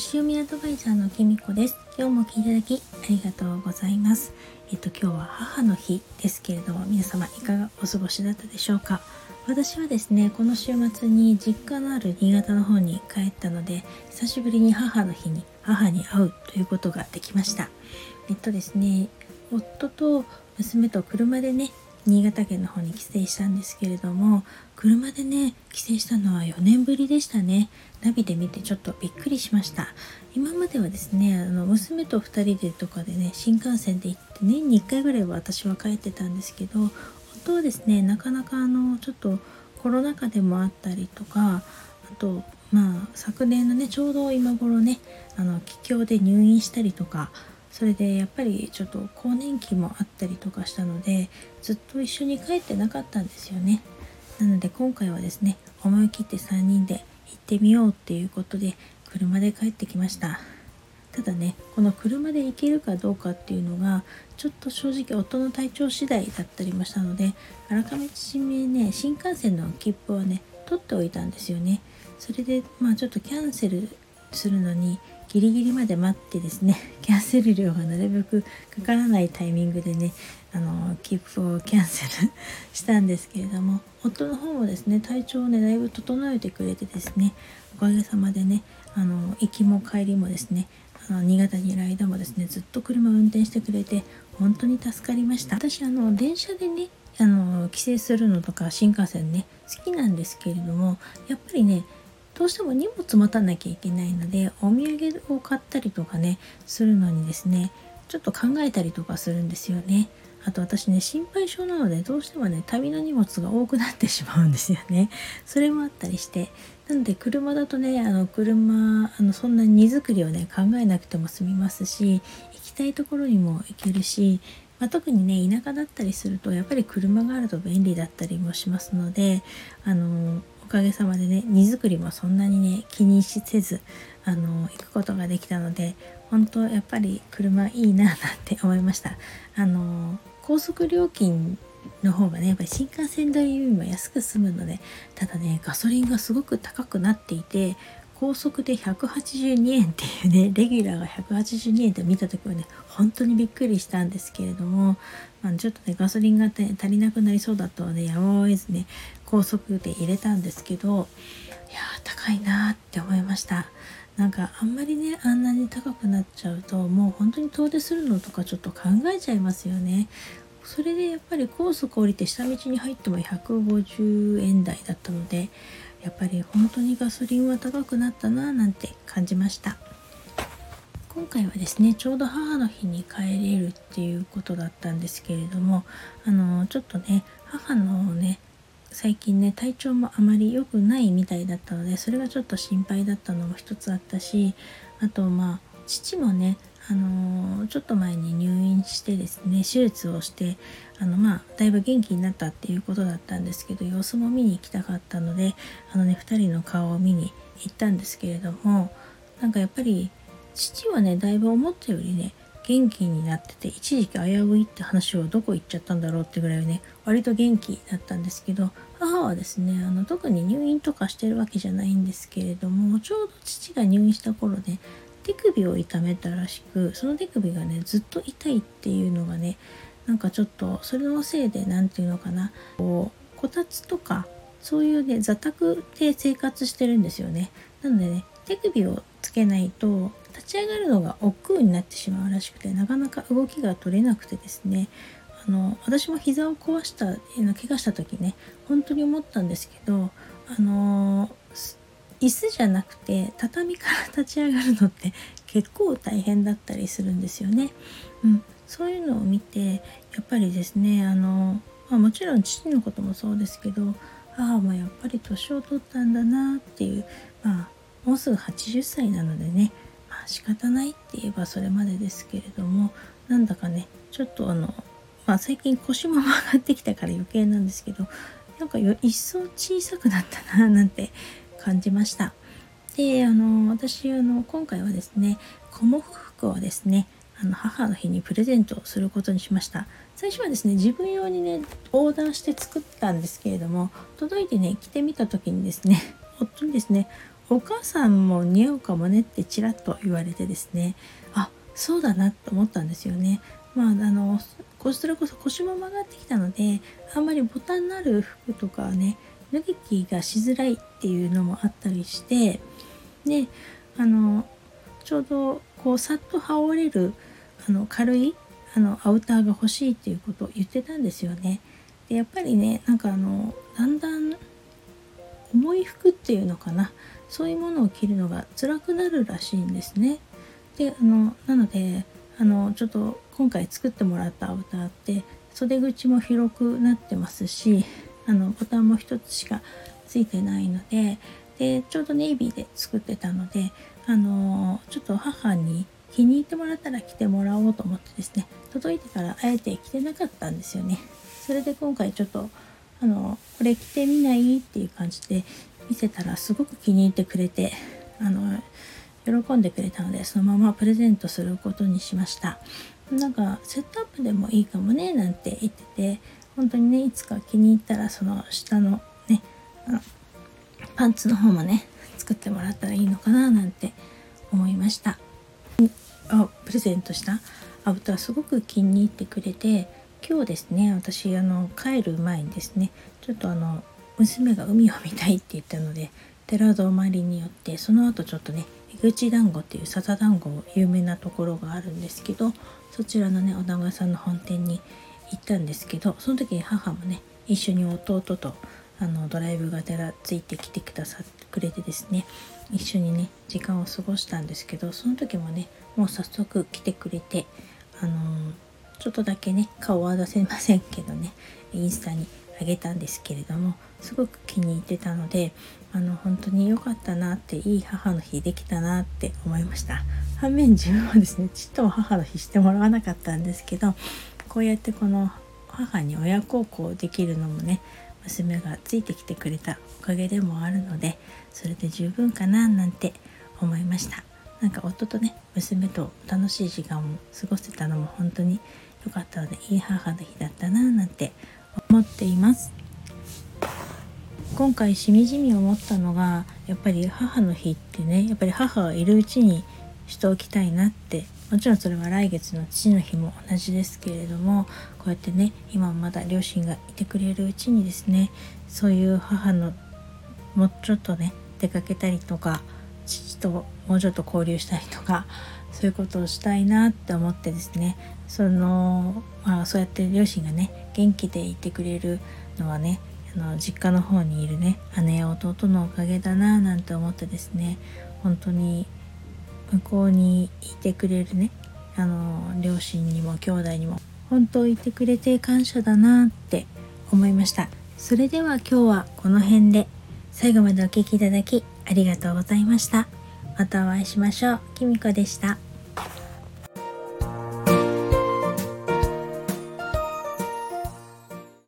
星読みアドバイザーのきみこです。今日も聞いただきありがとうございます。えっと今日は母の日ですけれども皆様いかがお過ごしだったでしょうか。私はですねこの週末に実家のある新潟の方に帰ったので久しぶりに母の日に母に会うということができました。えっとですね夫と娘と車でね新潟県の方に帰省したんですけれども車でね帰省したのは4年ぶりでしたね。ナビで見てちょっとびっくりしました。今まではですねあの娘と2人でとかでね新幹線で行って年に1回ぐらいは私は帰ってたんですけど夫はですねなかなかあのちょっとコロナ禍でもあったりとかあとまあ昨年のねちょうど今頃ねあの気境で入院したりとかそれでやっぱりちょっと更年期もあったりとかしたのでずっと一緒に帰ってなかったんですよね。なので今回はですね思い切って3人で行ってみようっていうことで車で帰ってきました。ただねこの車で行けるかどうかっていうのがちょっと正直夫の体調次第だったりもしたのであらかじめね新幹線の切符をね取っておいたんですよね。それでまあちょっとキャンセルするのにギリギリまで待ってですね キャンセル料がなるべくかからないタイミングでねあの切符をキャンセルしたんですけれども夫の方もですね体調をねだいぶ整えてくれてですねおかげさまでねあの行きも帰りもですねあの新潟にいる間もですねずっと車を運転してくれて本当に助かりました。私あの電車でねあの帰省するのとか新幹線ね好きなんですけれどもやっぱりねどうしても荷物持たなきゃいけないのでお土産を買ったりとかねするのにですねちょっと考えたりとかするんですよね。あと私ね心配性なのでどうしてもね旅の荷物が多くなってしまうんですよね。それもあったりしてなので車だとねあの車あのそんな荷造りをね考えなくても済みますし行きたいところにも行けるし、まあ、特にね田舎だったりするとやっぱり車があると便利だったりもしますのであのかげさまでね荷造りもそんなにね気にしせずあの行くことができたので本当やっぱり車いいななんて思いました。あの高速料金の方がねやっぱり新幹線代よりも安く済むのでただねガソリンがすごく高くなっていて高速で182円っていうねレギュラーが182円って見た時はね本当にびっくりしたんですけれども、まあ、ちょっとねガソリンが、足りなくなりそうだとねやむを得ずね高速で入れたんですけどいや高いなって思いました。なんかあんまりねあんなに高くなっちゃうともう本当に遠出するのとかちょっと考えちゃいますよね。それでやっぱり高速降りて下道に入っても150円台だったのでやっぱり本当にガソリンは高くなったななんて感じました。今回はですねちょうど母の日に帰れるっていうことだったんですけれどもあのちょっとね母のね最近ね体調もあまり良くないみたいだったのでそれがちょっと心配だったのも一つあったしあとまあ父もねあのー、ちょっと前に入院してですね手術をしてあのまあだいぶ元気になったっていうことだったんですけど様子も見に行きたかったのであのね2人の顔を見に行ったんですけれどもなんかやっぱり父はねだいぶ思ったよりね元気になってて一時期危ういって話をどこ行っちゃったんだろうってぐらいね割と元気だったんですけど母はですねあの特に入院とかしてるわけじゃないんですけれどもちょうど父が入院した頃ね手首を痛めたらしくその手首がねずっと痛いっていうのがねなんかちょっとそれのせいで何て言うのかなこうこたつとかそういうね座卓で生活してるんですよね。なのでね手首をつけないと立ち上がるのが億劫になってしまうらしくてなかなか動きが取れなくてですねあの私も膝を壊した怪我した時ね本当に思ったんですけどあの椅子じゃなくて畳から立ち上がるのって結構大変だったりするんですよね。うん、そういうのを見てやっぱりですねあの、まあ、もちろん父のこともそうですけど母もやっぱり年を取ったんだなっていうまあもうすぐ80歳なのでねまあ仕方ないって言えばそれまでですけれどもなんだかねちょっとあのまあ最近腰も曲がってきたから余計なんですけどなんか一層小さくなったななんて感じました。であの私あの今回はですねコモフ服をですねあの母の日にプレゼントすることにしました最初はですね自分用にねオーダーして作ったんですけれども届いてね着てみた時にですね夫にですねお母さんも似合うかもねってちらっと言われてですねあそうだなと思ったんですよね。まあ、あのそれこそ腰も曲がってきたのであんまりボタンのある服とかはね脱ぎ着がしづらいっていうのもあったりしてであのちょうどこうさっと羽織れるあの軽いあのアウターが欲しいっていうことを言ってたんですよね。でやっぱりねなんかあのだんだん重い服っていうのかなそういうものを着るのが辛くなるらしいんですね。であのなのであのちょっと今回作ってもらったアウターって袖口も広くなってますしあのボタンも1つしかついてないのででちょうどネイビーで作ってたのであのちょっと母に気に入ってもらったら着てもらおうと思ってですね届いてからあえて着てなかったんですよねそれで今回ちょっとあのこれ着てみない？っていう感じで見せたらすごく気に入ってくれてあの喜んでくれたのでそのままプレゼントすることにしました。なんかセットアップでもいいかもねなんて言ってて本当にねいつか気に入ったらその下のねあのパンツの方もね作ってもらったらいいのかななんて思いました。あプレゼントした？アウターすごく気に入ってくれて今日ですね私あの帰る前にですねちょっとあの娘が海を見たいって言ったので寺泊まりによってその後ちょっとね江口団子っていう笹団子有名なところがあるんですけどそちらのねお団子さんの本店に行ったんですけどその時母もね一緒に弟とあのドライブがてらついてきてくださってくれてですね一緒にね時間を過ごしたんですけどその時もねもう早速来てくれてあのー、ちょっとだけね顔は出せませんけどねインスタにあげたんですけれどもすごく気に入ってたのであの本当に良かったなっていい母の日できたなって思いました。反面自分はですねちっとも母の日してもらわなかったんですけどこうやってこの母に親孝行できるのもね娘がついてきてくれたおかげでもあるのでそれで十分かななんて思いました。なんか夫とね娘と楽しい時間を過ごせたのも本当に良かったのでいい母の日だったななんて思っています。今回しみじみ思ったのがやっぱり母の日ってねやっぱり母がいるうちにしておきたいなってもちろんそれは来月の父の日も同じですけれどもこうやってね今まだ両親がいてくれるうちにですねそういう母のもうちょっとね出かけたりとか父ともうちょっと交流したりとかそういうことをしたいなって思ってですねその、まあ、そうやって両親がね元気でいてくれるのはねあの実家の方にいるね姉や弟のおかげだななんて思ってですね本当に向こうにいてくれるねあの両親にも兄弟にも本当いてくれて感謝だなって思いました。それでは今日はこの辺で最後までお聴きいただきありがとうございました。またお会いしましょう。きみこでした。